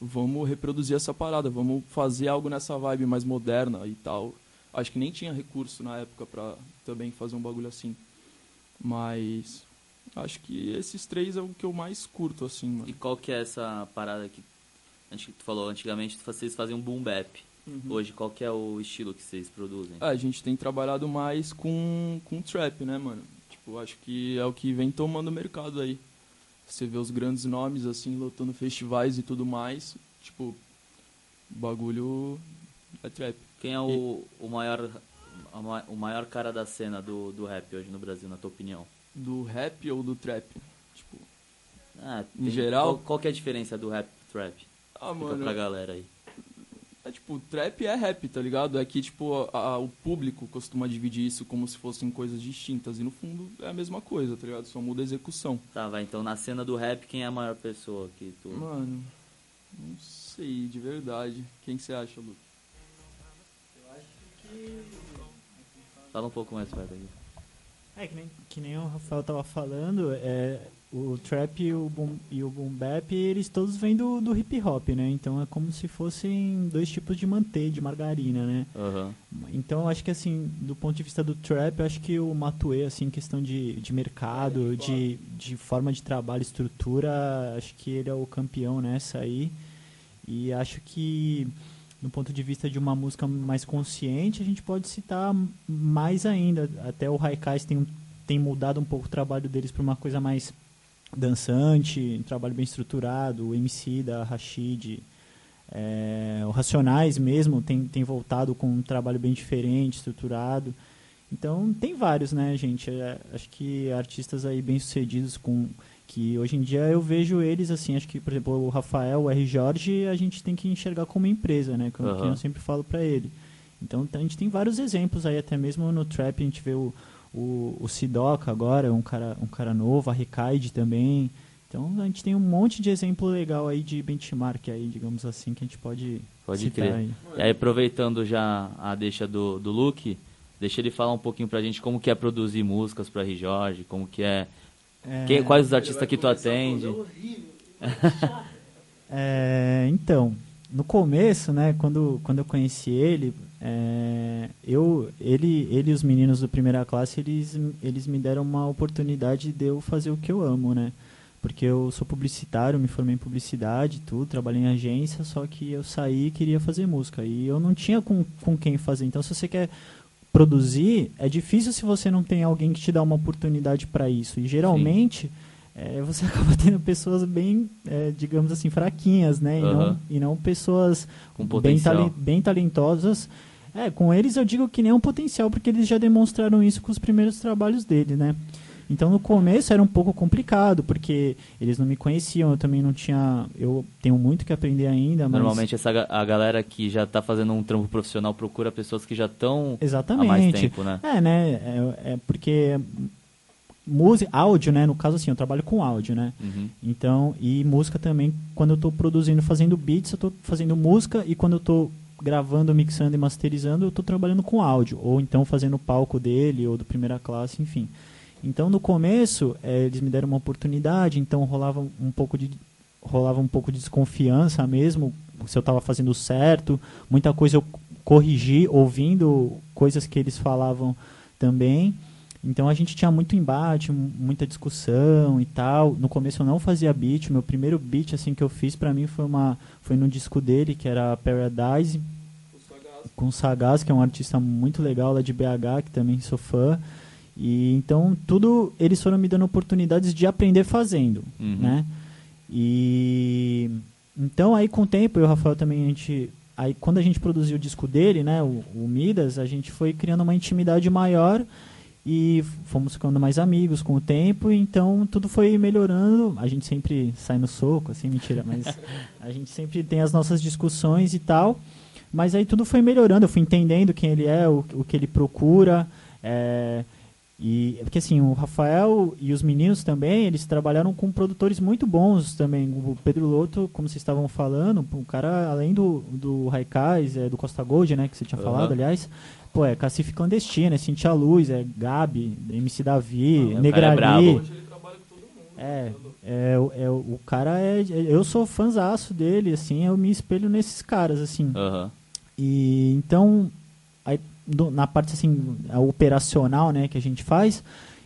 vamos reproduzir essa parada, vamos fazer algo nessa vibe mais moderna e tal. Acho que nem tinha recurso na época pra também fazer um bagulho assim. Mas Acho que esses três é o que eu mais curto, assim, mano. E qual que é essa parada que tu falou, antigamente vocês faziam boom bap. Uhum. Hoje, qual que é o estilo que vocês produzem? Ah, a gente tem trabalhado mais com, com trap, né, mano? Tipo, acho que é o que vem tomando o mercado aí. Você vê os grandes nomes, assim, lotando festivais e tudo mais. Tipo, o bagulho é trap. Quem é o, e... o, maior, o maior cara da cena do, do rap hoje no Brasil, na tua opinião? Do rap ou do trap? Tipo, ah, em geral. Qual, qual que é a diferença do rap pro trap? Ah, Fica mano. pra galera aí. É tipo, trap é rap, tá ligado? É que, tipo, a, a, o público costuma dividir isso como se fossem coisas distintas. E no fundo é a mesma coisa, tá ligado? Só muda a execução. Tá, vai. Então na cena do rap, quem é a maior pessoa que tu. Mano, não sei, de verdade. Quem você acha, Lu? Eu acho que. Fala um pouco mais perto aqui. É, que nem, que nem o Rafael tava falando, é, o trap e o, boom, e o boom bap, eles todos vêm do, do hip hop, né? Então é como se fossem dois tipos de manteiga, de margarina, né? Uhum. Então eu acho que assim, do ponto de vista do trap, eu acho que o Matue, assim, questão de, de mercado, é, de, de forma de trabalho, estrutura, acho que ele é o campeão nessa aí. E acho que no ponto de vista de uma música mais consciente, a gente pode citar mais ainda. Até o Raikais tem, tem mudado um pouco o trabalho deles para uma coisa mais dançante, um trabalho bem estruturado. O MC da Rashid, é, o Racionais mesmo tem, tem voltado com um trabalho bem diferente, estruturado. Então tem vários, né, gente? É, acho que artistas aí bem sucedidos com que hoje em dia eu vejo eles assim, acho que, por exemplo, o Rafael, o R. Jorge, a gente tem que enxergar como empresa, né? Como uhum. eu sempre falo para ele. Então a gente tem vários exemplos aí, até mesmo no trap a gente vê o, o, o Sidoca agora, um cara, um cara novo, a Recaide também. Então a gente tem um monte de exemplo legal aí de benchmark aí, digamos assim, que a gente pode, Pode citar crer. aí. E aí, aproveitando já a deixa do, do Luke, deixa ele falar um pouquinho pra gente como que é produzir músicas pra R. Jorge, como que é... É, quem- quais os artistas que tu atende? É, então, no começo, né, quando, quando eu conheci ele, é, eu, ele, ele e os meninos do primeira classe, eles, eles me deram uma oportunidade de eu fazer o que eu amo, né? Porque eu sou publicitário, me formei em publicidade, tudo, trabalhei em agência, só que eu saí e queria fazer música. E eu não tinha com, com quem fazer. Então, se você quer produzir, é difícil se você não tem alguém que te dá uma oportunidade para isso. E geralmente é, você acaba tendo pessoas bem, é, digamos assim, fraquinhas, né? E, Aham. não, e não pessoas Com bem, talen- bem talentosas. É, com eles eu digo que nem um potencial, porque eles já demonstraram isso com os primeiros trabalhos dele, né? Então no começo era um pouco complicado, porque eles não me conheciam, eu também não tinha. Eu tenho muito que aprender ainda, mas. Normalmente essa, a galera que já tá fazendo um trampo profissional procura pessoas que já estão há Exatamente. mais tempo, né? É, né? É, é porque música, áudio, né? No caso assim, eu trabalho com áudio, né? Uhum. Então, e música também, quando eu tô produzindo, fazendo beats, eu tô fazendo música e quando eu tô gravando, mixando e masterizando, eu tô trabalhando com áudio, ou então fazendo o palco dele ou do primeira classe, enfim. Então, no começo, eh, eles me deram uma oportunidade, então rolava um pouco de rolava um pouco de desconfiança mesmo, se eu estava fazendo certo, muita coisa eu corrigi ouvindo coisas que eles falavam também. Então a gente tinha muito embate, mu- muita discussão e tal. No começo eu não fazia beat, o meu primeiro beat assim que eu fiz pra mim foi uma foi no disco dele, que era Paradise, com o Sagaz, que é um artista muito legal lá de BH, que também sou fã. E então tudo eles foram me dando oportunidades de aprender fazendo, Uhum. né? E então aí com o tempo eu e o Rafael também a gente aí quando a gente produziu o disco dele, né, o, o Midas, a gente foi criando uma intimidade maior e fomos ficando mais amigos com o tempo, então tudo foi melhorando. A gente sempre sai no soco, assim, mentira, mas a gente sempre tem as nossas discussões e tal. Mas aí tudo foi melhorando, eu fui entendendo quem ele é, o, o que ele procura. é, e porque assim, o Rafael e os meninos também, eles trabalharam com produtores muito bons também. O Pedro Loto, como vocês estavam falando, o cara, além do, do Raikais, é, do Costa Gold, né, que você tinha Aham. falado, aliás, pô, é Cacife Clandestina, é Cintia Luz, é Gabi, MC Davi, Ah, é Negrali. brabo. Hoje ele trabalha com todo mundo. É, é, o- é, o cara é. Eu sou fãzaço dele, assim, eu me espelho nesses caras, assim. Aham. E então, aí, do- na parte assim, operacional, né, que a gente faz.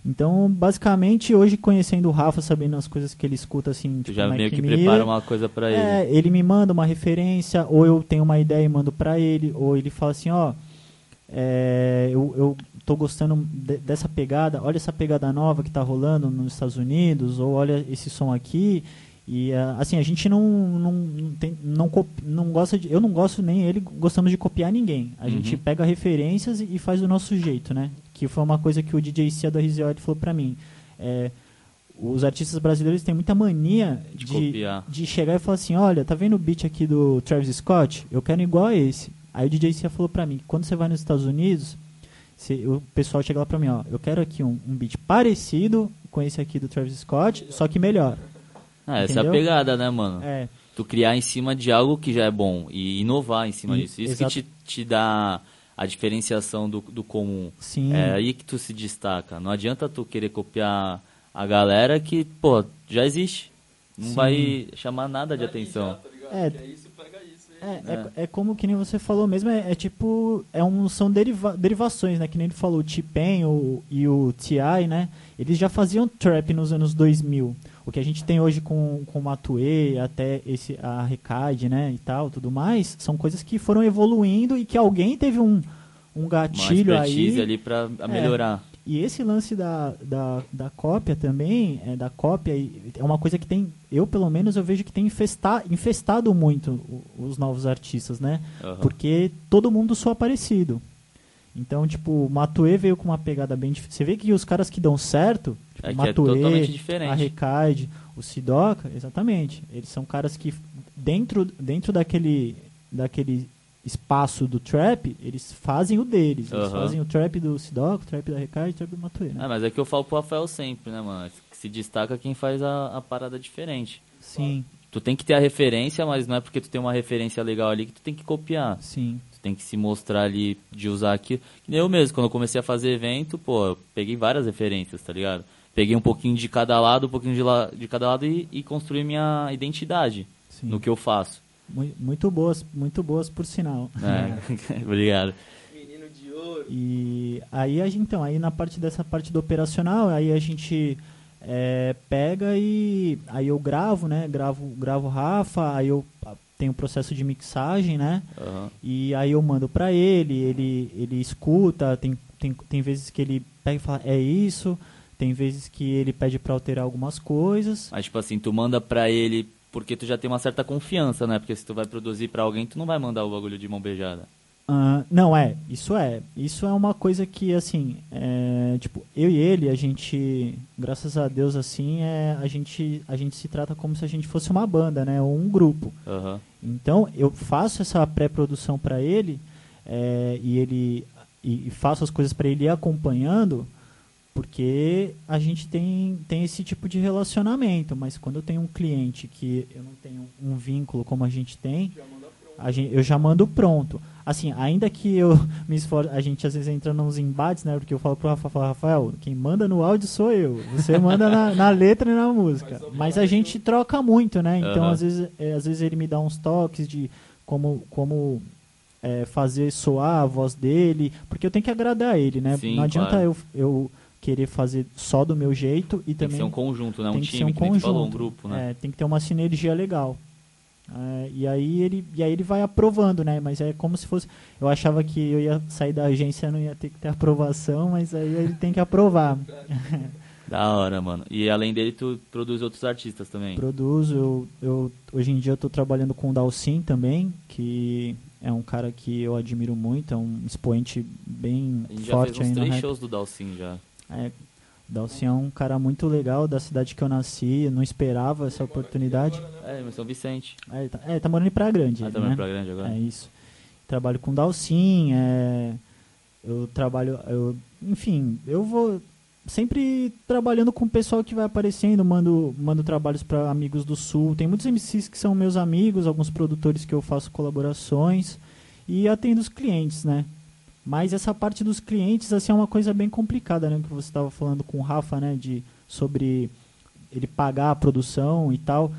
Então, basicamente, hoje conhecendo o Rafa, sabendo as coisas que ele escuta, assim, tipo, já Mac meio que Miller, prepara uma coisa ele. é, ele me manda uma referência, ou eu tenho uma ideia e mando pra ele, ou ele fala assim, ó, é, eu, eu tô gostando de- dessa pegada, olha essa pegada nova que tá rolando nos Estados Unidos, ou olha esse som aqui. E ah, assim, a gente não, não, não, tem, não, não gosta de. Eu não gosto nem ele gostamos de copiar ninguém. A Uhum. gente pega referências e, e faz do nosso jeito, né? Que foi uma coisa que o DJ Cia do RZO falou pra mim. É, os artistas brasileiros têm muita mania De de, copiar. de chegar e falar assim, olha, tá vendo o beat aqui do Travis Scott? Eu quero igual a esse. Aí o DJ Cia falou pra mim quando você vai nos Estados Unidos, o pessoal chega lá pra mim, ó, eu quero aqui um, um beat parecido com esse aqui do Travis Scott, só que melhor. Ah, essa é a pegada, né, mano? É, Tu criar em cima de algo que já é bom e inovar em cima E- disso. Isso exato. que te, te dá a diferenciação do, do comum. sim. É aí que tu se destaca. Não adianta tu querer copiar a galera que, pô, já existe. Não Sim. vai chamar nada de atenção. Tá? É. É isso, pega isso. É, é, é como que nem você falou mesmo, é, é tipo, é um, são deriva, derivações, né? Que nem ele falou, o T-Pain o- e o T.I., né? Eles já faziam trap nos anos 2000. O que a gente tem hoje com, com o Matue, até esse, a Recade, né? E tal, tudo mais, são coisas que foram evoluindo e que alguém teve um, um gatilho aí. ali pra a É. melhorar. E esse lance da, da, da cópia também, é, da cópia, é uma coisa que tem, eu pelo menos eu vejo que tem infesta, infestado muito os novos artistas, né? Aham. Porque todo mundo soa parecido. Então, tipo, o Matue veio com uma pegada bem diferente. Você vê que os caras que dão certo, tipo, É o que é totalmente diferente. o Sidoca, exatamente. Eles são caras que dentro, dentro daquele, daquele espaço do trap, eles fazem o deles. Eles Aham. fazem o trap do Sidoc, o trap da Recai, o trap do Matuê, né? É, mas é que eu falo pro Rafael sempre, né, mano? Que Se destaca quem faz a, a parada diferente. Sim, Tu tem que ter a referência, mas não é porque tu tem uma referência legal ali que tu tem que copiar. sim. Tu tem que se mostrar ali de usar aquilo. Que nem eu mesmo, quando eu comecei a fazer evento, pô, eu peguei várias referências, tá ligado? Peguei um pouquinho de cada lado, um pouquinho de, la de cada lado e, e construí minha identidade sim. no que eu faço. Mui- Muito boas, muito boas por sinal. É. Obrigado. Menino de ouro. E aí a gente, então, aí na parte dessa parte do operacional, aí a gente é, pega e aí eu gravo, né? Gravo, gravo o Rafa, aí eu ah, tenho o processo de mixagem, né? Aham. E aí eu mando pra ele, ele ele escuta, tem, tem, tem vezes que ele pega e fala, é isso, tem vezes que ele pede pra alterar algumas coisas. Mas, tipo assim, tu manda pra ele porque tu já tem uma certa confiança, né? Porque se tu vai produzir pra alguém, tu não vai mandar o bagulho de mão beijada. Ah, não, é, isso é. Isso é uma coisa que, assim, é, tipo, eu e ele, a gente, graças a Deus, assim, é, a, gente, a gente se trata como se a gente fosse uma banda, né? Ou um grupo. Aham. Então, eu faço essa pré-produção para ele é, e ele e, e faço as coisas para ele ir acompanhando, porque a gente tem, tem esse tipo de relacionamento. Mas quando eu tenho um cliente que eu não tenho um vínculo como a gente tem, a gente, eu já mando pronto. Assim, ainda que eu me esforço, a gente às vezes entra nos embates, né? Porque eu falo pro Rafa, falo, Rafael, quem manda no áudio sou eu. Você manda na, na letra e na música. Mas a gente troca muito, né? Então, Aham. às, vezes, é, às vezes ele me dá uns toques de como, como é, fazer soar a voz dele, porque eu tenho que agradar ele, né? Sim, Não adianta claro. eu, eu querer fazer só do meu jeito e Tem que também ser um conjunto, né? Um tem que ser time, um que conjunto. falou, um grupo, né? É, tem que ter uma sinergia legal. É, e aí ele e aí ele vai aprovando, né? Mas é como se fosse. Eu achava que eu ia sair da agência não ia ter que ter aprovação, mas aí ele tem que aprovar. Da hora, mano. E além dele, tu produz outros artistas também. Produzo, eu, eu hoje em dia eu tô trabalhando com o Dalcin também, que é um cara que eu admiro muito, é um expoente bem gente já forte fez uns no três shows do Dalcin já. É, o Dalcin é um cara muito legal da cidade que eu nasci, não esperava essa oportunidade. É, mas São Vicente. É, ele tá, é, tá morando em Praia Grande. Ah, ele, também né? pra grande agora. É isso. Trabalho com Dalcin, é, eu trabalho, eu, enfim, eu vou sempre trabalhando com o pessoal que vai aparecendo, mando, mando trabalhos para amigos do Sul. Tem muitos MCs que são meus amigos, alguns produtores que eu faço colaborações e atendo os clientes, né? Mas essa parte dos clientes assim é uma coisa bem complicada, né? Que você estava falando com o Rafa, né? De sobre ele pagar a produção e tal,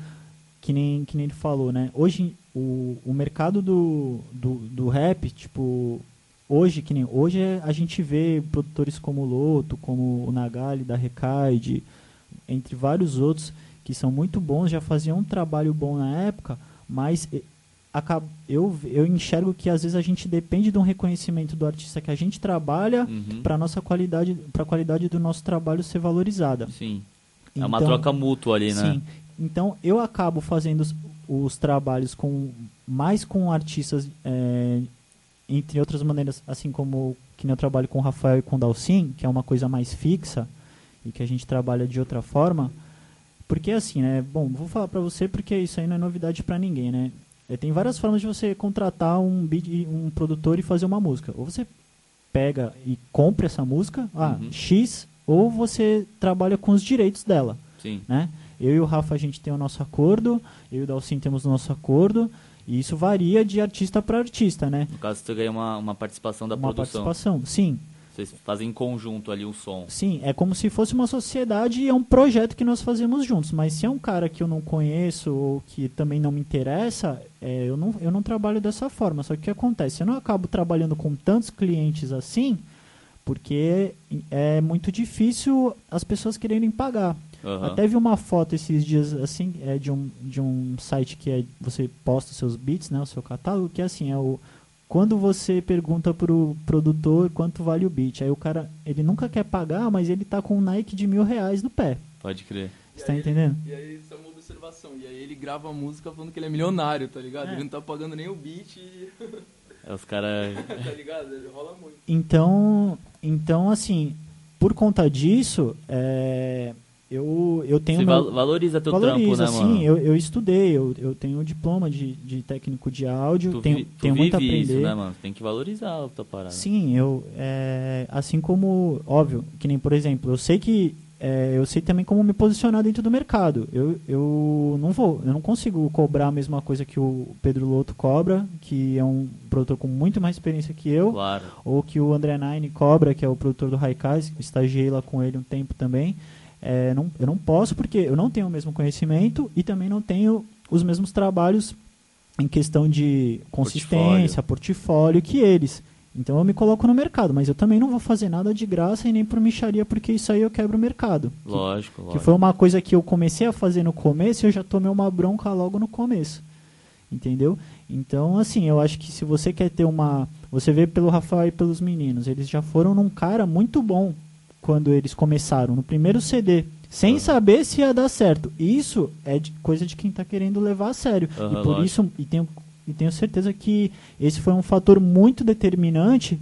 que nem que nem ele falou, né? Hoje o, o mercado do, do, do rap, tipo hoje que nem hoje é- a gente vê produtores como o Loto, como o Nagali da Recaide, entre vários outros que são muito bons, já faziam um trabalho bom na época, mas eu, eu enxergo que às vezes a gente depende de um reconhecimento do artista que a gente trabalha Uhum. para nossa qualidade, para a qualidade do nosso trabalho ser valorizada. Sim. É uma Então- troca mútua ali, né? Sim. Então eu acabo fazendo os, os trabalhos com mais com artistas, é, entre outras maneiras, assim como que eu trabalho com o Rafael e com o Dalcin, que é uma coisa mais fixa e que a gente trabalha de outra forma. Porque assim, né? Bom, vou falar pra você porque isso aí não é novidade pra ninguém, né? É, tem várias formas de você contratar um beat, um produtor e fazer uma música. Ou você pega e compra essa música, ah, Uhum. X, ou você trabalha com os direitos dela Sim. né? Eu e o Rafa a gente tem o nosso acordo, eu e o Dalcin temos o nosso acordo, e isso varia de artista para artista, né? No caso, tu ganha uma, uma participação da Uma produção. participação. Sim, Vocês fazem em conjunto ali o som. sim, é como se fosse uma sociedade e é um projeto que nós fazemos juntos. Mas se é um cara que eu não conheço ou que também não me interessa, é, eu, não, eu não trabalho dessa forma. Só que o que acontece? Eu não acabo trabalhando com tantos clientes assim, porque é muito difícil as pessoas quererem pagar. Aham. Até vi uma foto esses dias assim, é de um, de um site que é você posta os seus beats, né, o seu catálogo, que é assim, é o quando você pergunta pro produtor quanto vale o beat, aí o cara, ele nunca quer pagar, mas ele tá com um Nike de mil reais no pé. Pode crer. Você tá entendendo? E aí, isso é uma observação. E aí ele grava a música falando que ele é milionário, tá ligado? É. Ele não tá pagando nem o beat, e- É os caras. tá ligado? Ele rola muito. Então, então assim, por conta disso, é, eu, eu tenho Você meu- val- valoriza teu valoriza, trampo, né, mano? sim, eu, eu estudei, eu, eu tenho diploma de, de técnico de áudio, tu tenho, vi- tenho muito a aprender. isso, né, mano? Tem que valorizar a tua parada. Sim, eu é, assim como óbvio, que nem por exemplo, eu sei que é, eu sei também como me posicionar dentro do mercado. Eu, eu não vou, eu não consigo cobrar a mesma coisa que o Pedro Loto cobra, que é um produtor com muito mais experiência que eu, Claro. ou que o André Nine cobra, que é o produtor do Raikais, estagiei lá com ele um tempo também. É, não, eu não posso porque eu não tenho o mesmo conhecimento e também não tenho os mesmos trabalhos em questão de consistência, portfólio, que eles. Então eu me coloco no mercado, mas eu também não vou fazer nada de graça e nem por micharia, porque isso aí eu quebro o mercado. Que- Lógico, que lógico. foi uma coisa que eu comecei a fazer no começo e eu já tomei uma bronca logo no começo. Entendeu? Então, assim, eu acho que se você quer ter uma. Você vê pelo Rafael e pelos meninos, eles já foram num cara muito bom quando eles começaram, no primeiro CD, sem Aham. saber se ia dar certo. Isso é de- coisa de quem tá querendo levar a sério. Aham, e por lógico. isso, e tenho, e tenho certeza que esse foi um fator muito determinante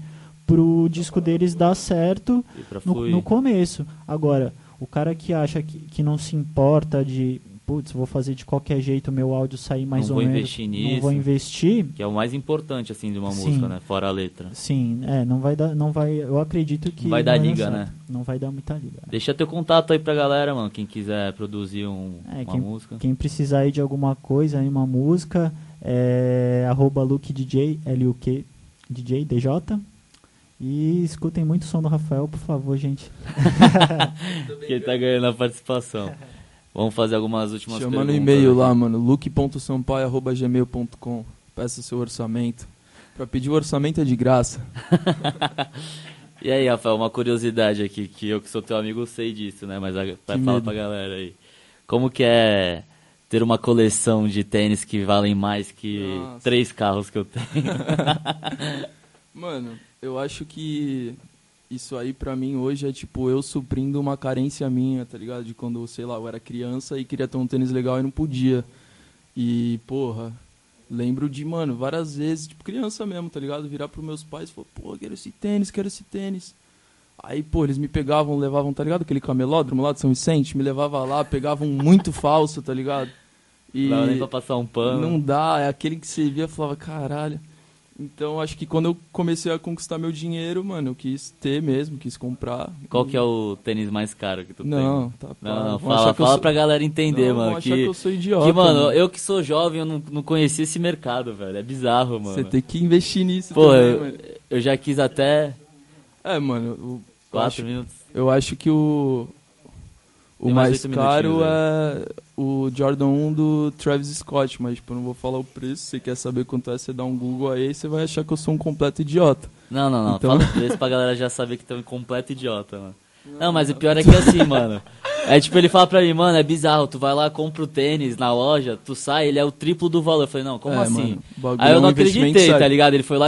pro disco deles dar certo no, no começo. Agora, o cara que acha que, que não se importa de, putz, vou fazer de qualquer jeito meu áudio sair mais Não ou vou menos. investir Não vou nisso. investir. Que é o mais importante, assim, de uma Sim. música, né? Fora a letra. Sim, é, não vai dar, não vai, eu acredito que Não vai dar não liga, certo. né? Não vai dar muita liga. Deixa teu contato aí pra galera, mano. Quem quiser produzir um, É, uma quem- música. Quem precisar aí de alguma coisa, aí uma música, é arroba LukeDJ, L-U-Q, DJ, DJ. E escutem muito o som do Rafael, por favor, gente. Que ele tá ganhando a participação. Vamos fazer algumas últimas Chama no perguntas e-mail aqui. lá, mano, luke.sampaio.gmail.com. Peça seu orçamento. Pra pedir o orçamento é de graça. E aí, Rafael, uma curiosidade aqui, que eu que sou teu amigo sei disso, né? Mas a- vai falar medo. pra galera aí. Como que é ter uma coleção de tênis que valem mais que Nossa. três carros que eu tenho? Mano, eu acho que isso aí pra mim hoje é tipo eu suprindo uma carência minha, tá ligado? De quando, sei lá, eu era criança e queria ter um tênis legal e não podia. E, porra, lembro de, mano, várias vezes, tipo criança mesmo, tá ligado? Virar pros meus pais e falar, pô, quero esse tênis, quero esse tênis. Aí, pô, eles me pegavam, levavam, tá ligado? Aquele camelódromo lá de São Vicente, me levava lá, pegavam muito falso, tá ligado? E Não nem pra passar um pano. não dá, é aquele que você via e falava, caralho. Então acho que quando eu comecei a conquistar meu dinheiro, mano, eu quis ter mesmo, quis comprar. Qual que é o tênis mais caro que tu tem? Não, tá Não, para. não, fala, fala sou- pra galera entender, Não, mano. vão Que, que eu sou idiota. que, mano, eu que sou jovem, eu não, não conhecia esse mercado, velho. É bizarro, mano. Você tem que investir nisso Pô, também, eu, mano. eu já quis até É, mano, o- eu quatro acho, minutos. eu acho que o o Tem mais mais caro é o Jordan 1 do Travis Scott, mas tipo, eu não vou falar o preço, se você quer saber quanto é, você dá um Google aí, você vai achar que eu sou um completo idiota. Não, não, não. Então- Fala o preço pra galera já saber que tu é um completo idiota, mano. Não, mas o pior é que é assim, mano. É tipo, ele fala pra mim, mano, é bizarro, tu vai lá, compra o tênis na loja, tu sai, ele é o triplo do valor. Eu falei, não, como É, assim? mano, Aí é eu um não acreditei, tá ligado? Ele foi lá,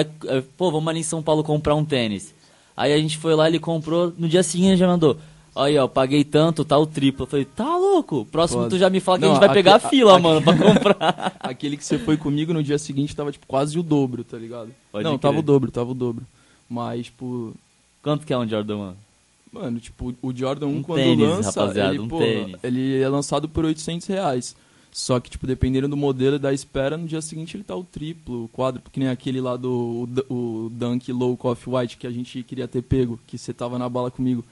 pô, vamos ali em São Paulo comprar um tênis. Aí a gente foi lá, ele comprou, no dia seguinte já mandou. Aí, ó, paguei tanto, tá o triplo. Eu falei, tá louco? Próximo tu já me fala que Não, a gente vai pegar a fila, mano, pra comprar. Aquele que você foi comigo no dia seguinte tava, tipo, quase o dobro, tá ligado? Pode não, crer. tava o dobro, tava o dobro. Mas, tipo, Quanto que é um Jordan, mano? mano, tipo, o Jordan 1 Um quando tênis, lança, rapaziada, ele, um tênis. ele é lançado por 800 reais. Só que, tipo, dependendo do modelo e da espera, no dia seguinte ele tá o triplo, o quádruplo, que nem aquele lá do o, o Dunk Low Coffee White que a gente queria ter pego, que você tava na bala comigo.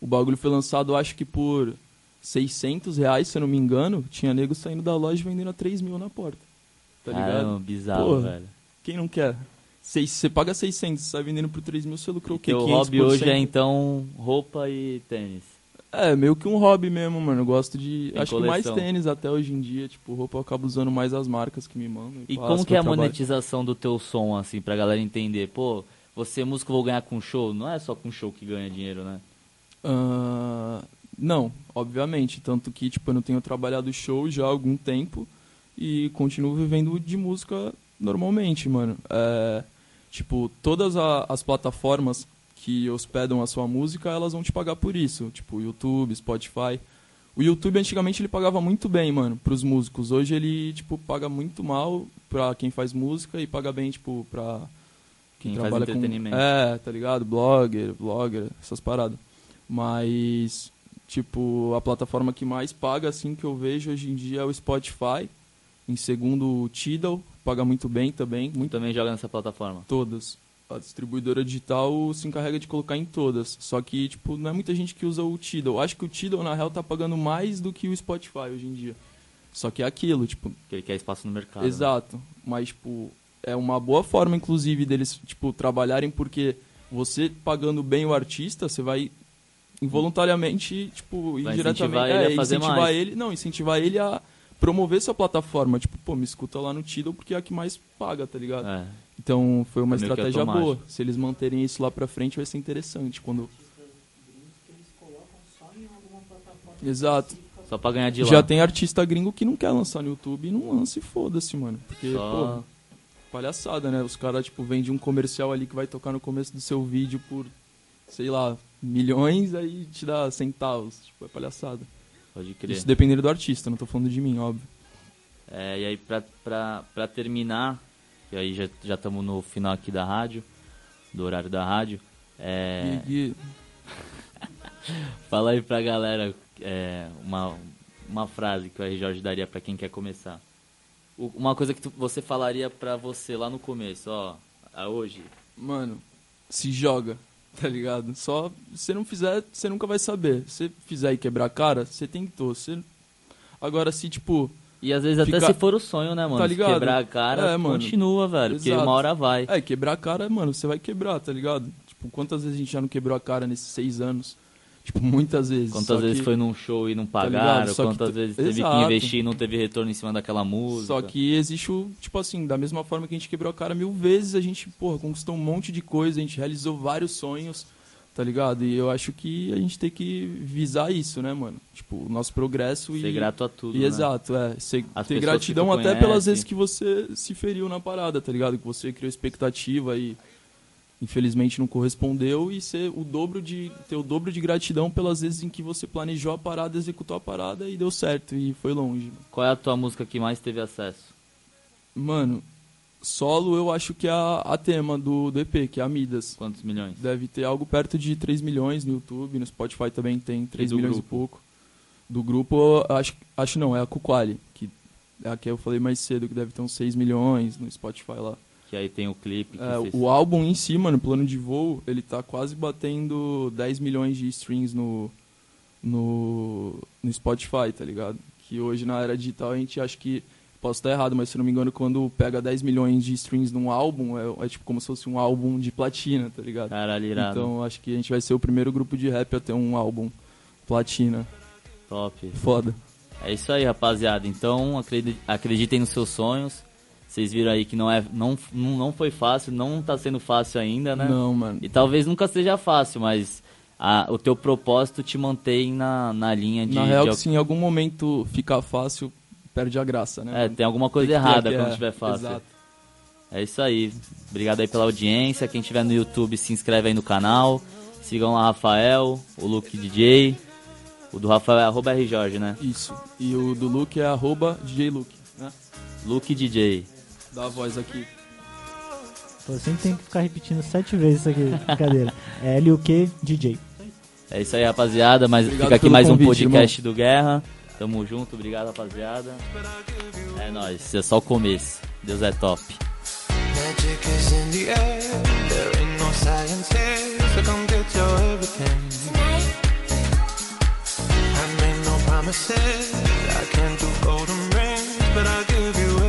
O bagulho foi lançado, acho que por 600 reais, se eu não me engano. Tinha nego saindo da loja vendendo a 3 mil na porta. Tá ligado? Caramba, bizarro, Porra. velho. Quem não quer? Seis- Você paga 600, você sai vendendo por 3 mil, você lucrou o quê? 500%? hobby hoje é então roupa e tênis. É, meio que um hobby mesmo, mano. Eu gosto de. Tem acho que mais coleção. tênis até hoje em dia. Tipo, roupa eu acabo usando mais as marcas que me mandam. E passo como que é a trabalho. monetização do teu som, assim, pra galera entender? Pô, você músico vou ganhar com show? Não é só com show que ganha dinheiro, né? Ah, não, obviamente. Tanto que, tipo, eu não tenho trabalhado show já há algum tempo e continuo vivendo de música normalmente, mano. É, tipo, todas a- as plataformas que hospedam a sua música, elas vão te pagar por isso. Tipo, YouTube, Spotify. O YouTube antigamente ele pagava muito bem, mano, pros músicos. Hoje ele, tipo, paga muito mal pra quem faz música e paga bem, tipo, pra Quem faz entretenimento. É, tá ligado? Blogger, blogger, essas paradas. Mas Tipo, a plataforma que mais paga, assim, que eu vejo hoje em dia é o Spotify. Em segundo, o Tidal, paga muito bem também. Muito Também joga nessa plataforma. todas. A distribuidora digital se encarrega de colocar em todas. Só que, tipo, não é muita gente que usa o Tidal. Acho que o Tidal, na real, tá pagando mais do que o Spotify hoje em dia. Só que é aquilo, tipo, Que ele quer espaço no mercado. né? Exato. Mas, tipo, é uma boa forma, inclusive, deles, tipo, trabalharem, porque você pagando bem o artista, você vai involuntariamente, tipo, Vai indiretamente. incentivar ele a é, fazer incentivar mais. ele. Não, incentivar ele a promover sua plataforma. Tipo, pô, me escuta lá no Tidal porque é a que mais paga, tá ligado? É. Então foi uma que estratégia boa. Se eles manterem isso lá pra frente, vai ser interessante. Quando. Exato. Só pra ganhar de lá. Já tem artista gringo que não quer lançar no YouTube e não lança e foda-se, mano. Porque, Só- pô, palhaçada, né? Os caras, tipo, vendem um comercial ali que vai tocar no começo do seu vídeo por, sei lá, milhões, aí te dá centavos. Tipo, é palhaçada. Pode crer. Isso dependendo do artista, não tô falando de mim, óbvio. É, e aí, pra, pra, pra terminar, e aí já já estamos no final aqui da rádio, do horário da rádio, é, E, e- fala aí pra galera é, uma, uma frase que o R. Jorge daria pra quem quer começar. O- uma coisa que tu- você falaria pra você lá no começo, ó, a hoje. mano, se joga, tá ligado? Só, se não fizer, você nunca vai saber. Se fizer e quebrar a cara, você tentou. Você... Agora, se, tipo, E às vezes até se for o sonho, né, mano? Tá Se ligado? quebrar a cara, É, mano. continua, velho, porque Exato. uma hora vai. É, quebrar a cara, mano, você vai quebrar, tá ligado? Tipo, quantas vezes a gente já não quebrou a cara nesses seis anos? Tipo, muitas vezes. Quantas vezes que- foi num show e não ligado? pagaram, que quantas t- vezes teve que Exato. investir e não teve retorno em cima daquela música. Só que existe o, tipo assim, da mesma forma que a gente quebrou a cara mil vezes, a gente, porra, conquistou um monte de coisa, a gente realizou vários sonhos, tá ligado? E eu acho que a gente tem que visar isso, né, mano? Tipo, o nosso progresso Ser e. grato a tudo, E né? exato, é. Ser, As ter gratidão que até pelas conhece. vezes que você se feriu na parada, tá ligado? Que você criou expectativa e infelizmente não correspondeu e ser o dobro de ter o dobro de gratidão pelas vezes em que você planejou a parada, executou a parada e deu certo e foi longe. Qual é a tua música que mais teve acesso? Mano, solo eu acho que é a, a tema do, do EP, que é a Midas. Quantos milhões? Deve ter algo perto de 3 milhões no YouTube, no Spotify também tem 3 do milhões grupo? e pouco. Do grupo, acho, acho não, é a Kukwali, que é a que eu falei mais cedo, que deve ter uns 6 milhões no Spotify lá. Que aí tem o clipe. É, vocês- o álbum em si, mano, plano de voo, ele tá quase batendo 10 milhões de streams no, no, no Spotify, tá ligado? Que hoje na era digital a gente acha que. Posso estar errado, mas se não me engano, quando pega 10 milhões de streams num álbum, é, é tipo como se fosse um álbum de platina, tá ligado? Caralho, irado. Então acho que a gente vai ser o primeiro grupo de rap a ter um álbum platina. Top. Foda. É isso aí, rapaziada. Então, acredi- acreditem nos seus sonhos. Vocês viram aí que não, é, não, não foi fácil, não tá sendo fácil ainda, né? Não, mano. E talvez nunca seja fácil, mas a- o teu propósito te mantém na, na linha de... Na real, de- se em algum momento ficar fácil, perde a graça, né? É, mano? tem alguma coisa Tem errada é, quando tiver fácil. Exato. É isso aí. Obrigado aí pela audiência. Quem tiver no YouTube, se inscreve aí no canal. Sigam lá Rafael, o Luke DJ. O do Rafael é arroba R Jorge, né? Isso. E o do Luke é arroba DJ Luke, né? Luke DJ da voz aqui. Pô, sempre tem que ficar repetindo sete vezes isso aqui, brincadeira. É LUQ DJ. É isso aí, rapaziada. Mas fica aqui mais convite, um podcast irmão. do Guerra. Tamo junto, obrigado, rapaziada. É nóis, é só o começo. Deus é top. I can't do golden rings, but I'll give you